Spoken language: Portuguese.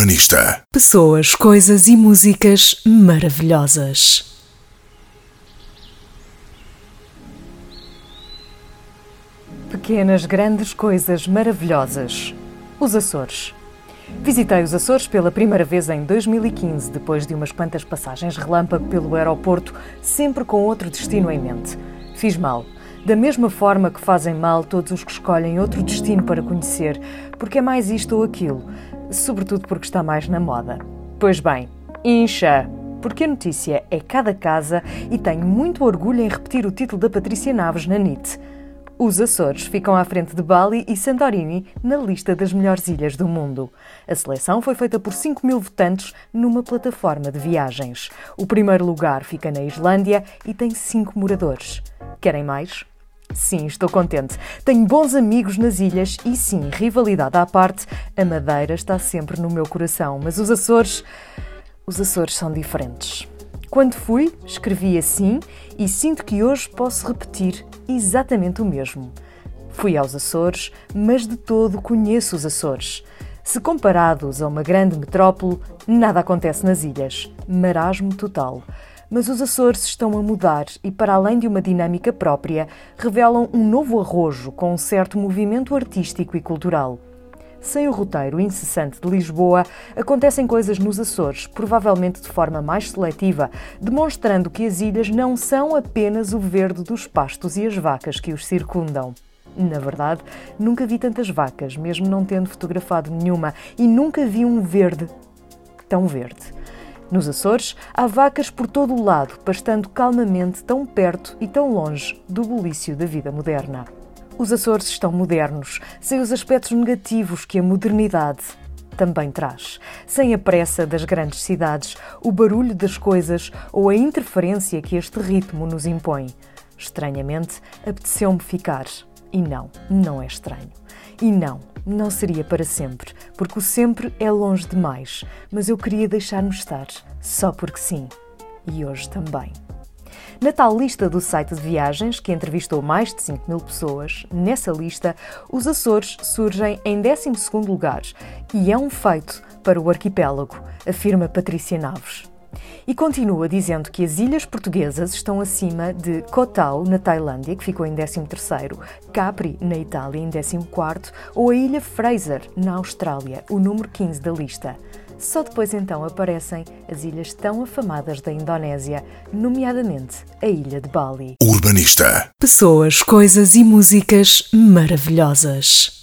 Urbanista. Pessoas, coisas e músicas maravilhosas. Pequenas, grandes coisas maravilhosas. Os Açores. Visitei os Açores pela primeira vez em 2015, depois de umas quantas passagens relâmpago pelo aeroporto, sempre com outro destino em mente. Fiz mal. Da mesma forma que fazem mal todos os que escolhem outro destino para conhecer, porque é mais isto ou aquilo, sobretudo porque está mais na moda. Pois bem, incha! Porque a notícia é cada casa e tenho muito orgulho em repetir o título da Patrícia Naves na NIT. Os Açores ficam à frente de Bali e Santorini na lista das melhores ilhas do mundo. A seleção foi feita por 5 mil votantes numa plataforma de viagens. O primeiro lugar fica na Islândia e tem 5 moradores. Querem mais? Sim, estou contente. Tenho bons amigos nas ilhas e sim, rivalidade à parte, a Madeira está sempre no meu coração, mas os Açores. Os Açores são diferentes. Quando fui, escrevi assim e sinto que hoje posso repetir exatamente o mesmo. Fui aos Açores, mas de todo conheço os Açores. Se comparados a uma grande metrópole, nada acontece nas ilhas. Marasmo total. Mas os Açores estão a mudar e, para além de uma dinâmica própria, revelam um novo arrojo com um certo movimento artístico e cultural. Sem o roteiro incessante de Lisboa, acontecem coisas nos Açores, provavelmente de forma mais seletiva, demonstrando que as ilhas não são apenas o verde dos pastos e as vacas que os circundam. Na verdade, nunca vi tantas vacas, mesmo não tendo fotografado nenhuma, e nunca vi um verde tão verde. Nos Açores, há vacas por todo o lado, pastando calmamente tão perto e tão longe do bulício da vida moderna. Os Açores estão modernos, sem os aspectos negativos que a modernidade também traz. Sem a pressa das grandes cidades, o barulho das coisas ou a interferência que este ritmo nos impõe. Estranhamente, apeteceu-me ficar. E não, não é estranho. E não, não seria para sempre, porque o sempre é longe demais, mas eu queria deixar-me estar, só porque sim. E hoje também. Na tal lista do site de viagens, que entrevistou mais de 5 mil pessoas, nessa lista, os Açores surgem em 12 lugar e é um feito para o arquipélago, afirma Patrícia Naves. E continua dizendo que as ilhas portuguesas estão acima de Koh Tao, na Tailândia, que ficou em 13º, Capri, na Itália, em 14º, ou a ilha Fraser, na Austrália, o número 15 da lista. Só depois então aparecem as ilhas tão afamadas da Indonésia, nomeadamente a ilha de Bali. Urbanista. Pessoas, coisas e músicas maravilhosas.